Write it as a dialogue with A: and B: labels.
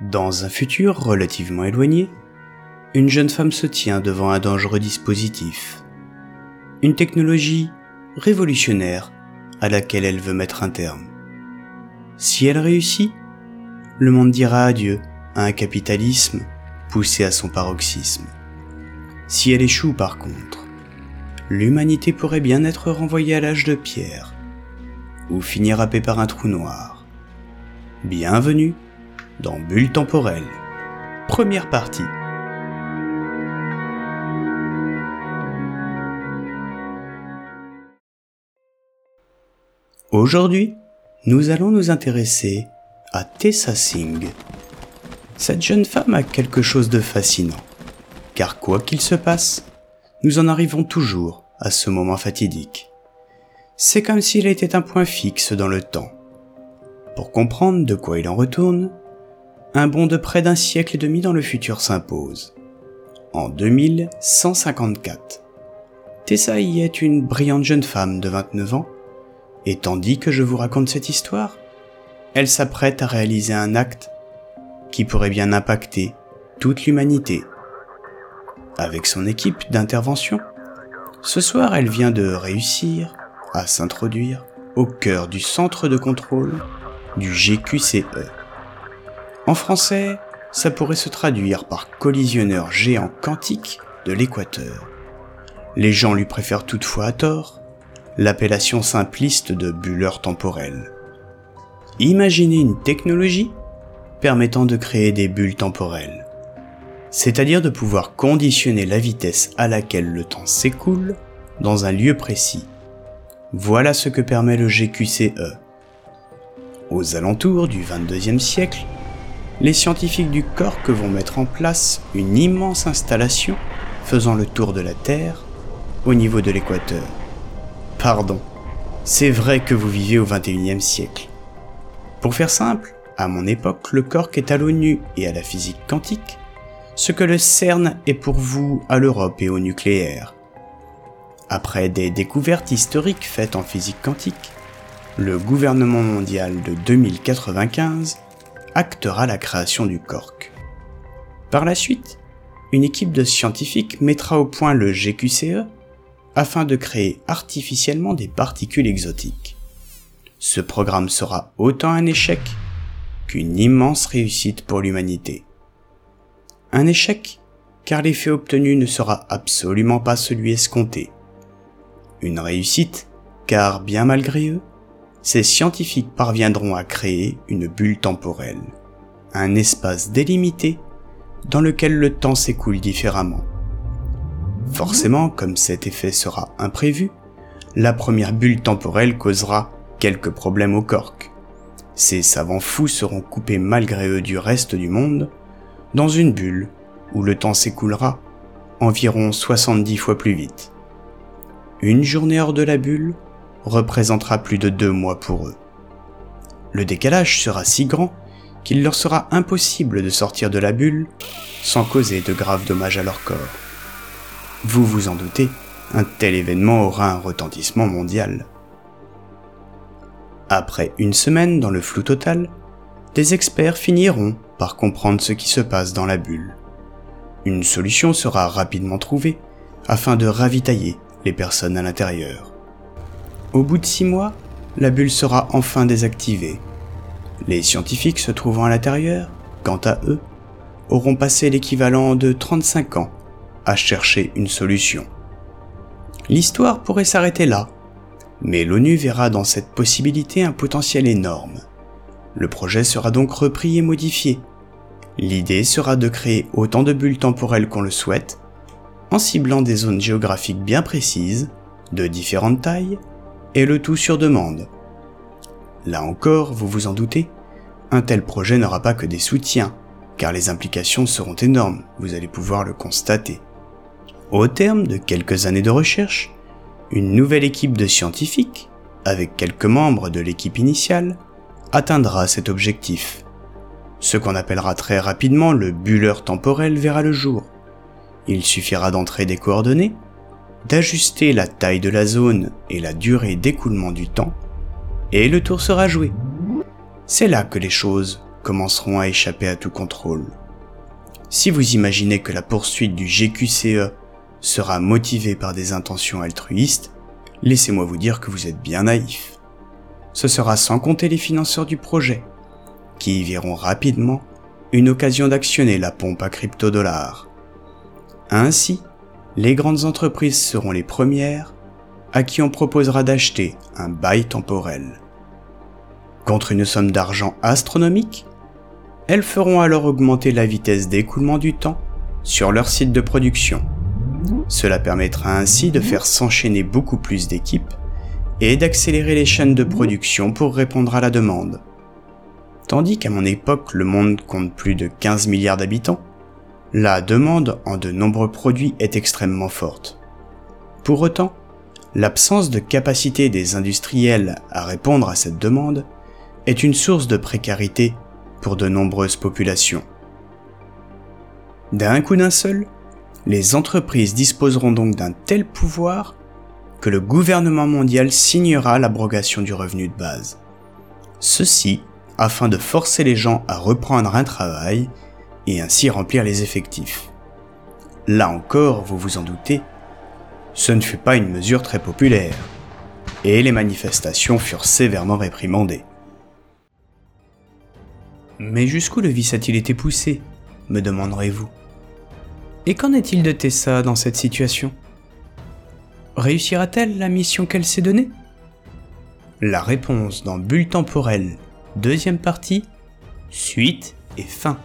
A: Dans un futur relativement éloigné, une jeune femme se tient devant un dangereux dispositif. Une technologie révolutionnaire à laquelle elle veut mettre un terme. Si elle réussit, le monde dira adieu à un capitalisme poussé à son paroxysme. Si elle échoue par contre, l'humanité pourrait bien être renvoyée à l'âge de pierre, ou finir happée par un trou noir. Bienvenue dans Bulle temporelle. Première partie. Aujourd'hui, nous allons nous intéresser à Tessa Singh. Cette jeune femme a quelque chose de fascinant, car quoi qu'il se passe, nous en arrivons toujours à ce moment fatidique. C'est comme s'il était un point fixe dans le temps. Pour comprendre de quoi il en retourne, un bond de près d'un siècle et demi dans le futur s'impose. En 2154. Tessa y est une brillante jeune femme de 29 ans et tandis que je vous raconte cette histoire, elle s'apprête à réaliser un acte qui pourrait bien impacter toute l'humanité. Avec son équipe d'intervention, ce soir elle vient de réussir à s'introduire au cœur du centre de contrôle du GQCE. En français, ça pourrait se traduire par collisionneur géant quantique de l'équateur. Les gens lui préfèrent toutefois à tort l'appellation simpliste de bulleur temporel. Imaginez une technologie permettant de créer des bulles temporelles, c'est-à-dire de pouvoir conditionner la vitesse à laquelle le temps s'écoule dans un lieu précis. Voilà ce que permet le GQCE. Aux alentours du 22e siècle, les scientifiques du Cork vont mettre en place une immense installation faisant le tour de la Terre au niveau de l'équateur. Pardon. C'est vrai que vous vivez au 21e siècle. Pour faire simple, à mon époque, le cork est à l'ONU et à la physique quantique, ce que le CERN est pour vous à l'Europe et au nucléaire. Après des découvertes historiques faites en physique quantique, le gouvernement mondial de 2095 actera la création du cork. Par la suite, une équipe de scientifiques mettra au point le GQCE, afin de créer artificiellement des particules exotiques. Ce programme sera autant un échec qu'une immense réussite pour l'humanité. Un échec car l'effet obtenu ne sera absolument pas celui escompté. Une réussite car bien malgré eux, ces scientifiques parviendront à créer une bulle temporelle, un espace délimité dans lequel le temps s'écoule différemment. Forcément, comme cet effet sera imprévu, la première bulle temporelle causera quelques problèmes au cork. Ces savants fous seront coupés malgré eux du reste du monde, dans une bulle où le temps s'écoulera environ 70 fois plus vite. Une journée hors de la bulle représentera plus de deux mois pour eux. Le décalage sera si grand qu'il leur sera impossible de sortir de la bulle sans causer de graves dommages à leur corps. Vous vous en doutez, un tel événement aura un retentissement mondial. Après une semaine dans le flou total, des experts finiront par comprendre ce qui se passe dans la bulle. Une solution sera rapidement trouvée afin de ravitailler les personnes à l'intérieur. Au bout de six mois, la bulle sera enfin désactivée. Les scientifiques se trouvant à l'intérieur, quant à eux, auront passé l'équivalent de 35 ans à chercher une solution. L'histoire pourrait s'arrêter là, mais l'ONU verra dans cette possibilité un potentiel énorme. Le projet sera donc repris et modifié. L'idée sera de créer autant de bulles temporelles qu'on le souhaite, en ciblant des zones géographiques bien précises, de différentes tailles, et le tout sur demande. Là encore, vous vous en doutez, un tel projet n'aura pas que des soutiens, car les implications seront énormes, vous allez pouvoir le constater. Au terme de quelques années de recherche, une nouvelle équipe de scientifiques, avec quelques membres de l'équipe initiale, atteindra cet objectif. Ce qu'on appellera très rapidement le bulleur temporel verra le jour. Il suffira d'entrer des coordonnées, d'ajuster la taille de la zone et la durée d'écoulement du temps, et le tour sera joué. C'est là que les choses commenceront à échapper à tout contrôle. Si vous imaginez que la poursuite du GQCE sera motivée par des intentions altruistes, laissez-moi vous dire que vous êtes bien naïf. Ce sera sans compter les financeurs du projet, qui y verront rapidement une occasion d'actionner la pompe à crypto-dollars. Ainsi, les grandes entreprises seront les premières à qui on proposera d'acheter un bail temporel. Contre une somme d'argent astronomique, elles feront alors augmenter la vitesse d'écoulement du temps sur leur site de production. Cela permettra ainsi de faire s'enchaîner beaucoup plus d'équipes et d'accélérer les chaînes de production pour répondre à la demande. Tandis qu'à mon époque le monde compte plus de 15 milliards d'habitants, la demande en de nombreux produits est extrêmement forte. Pour autant, l'absence de capacité des industriels à répondre à cette demande est une source de précarité pour de nombreuses populations. D'un coup d'un seul, les entreprises disposeront donc d'un tel pouvoir que le gouvernement mondial signera l'abrogation du revenu de base. Ceci afin de forcer les gens à reprendre un travail et ainsi remplir les effectifs. Là encore, vous vous en doutez, ce ne fut pas une mesure très populaire, et les manifestations furent sévèrement réprimandées. Mais jusqu'où le vice a-t-il été poussé me demanderez-vous? Et qu'en est-il de Tessa dans cette situation? Réussira-t-elle la mission qu'elle s'est donnée? La réponse dans Bulle temporelle, deuxième partie, suite et fin.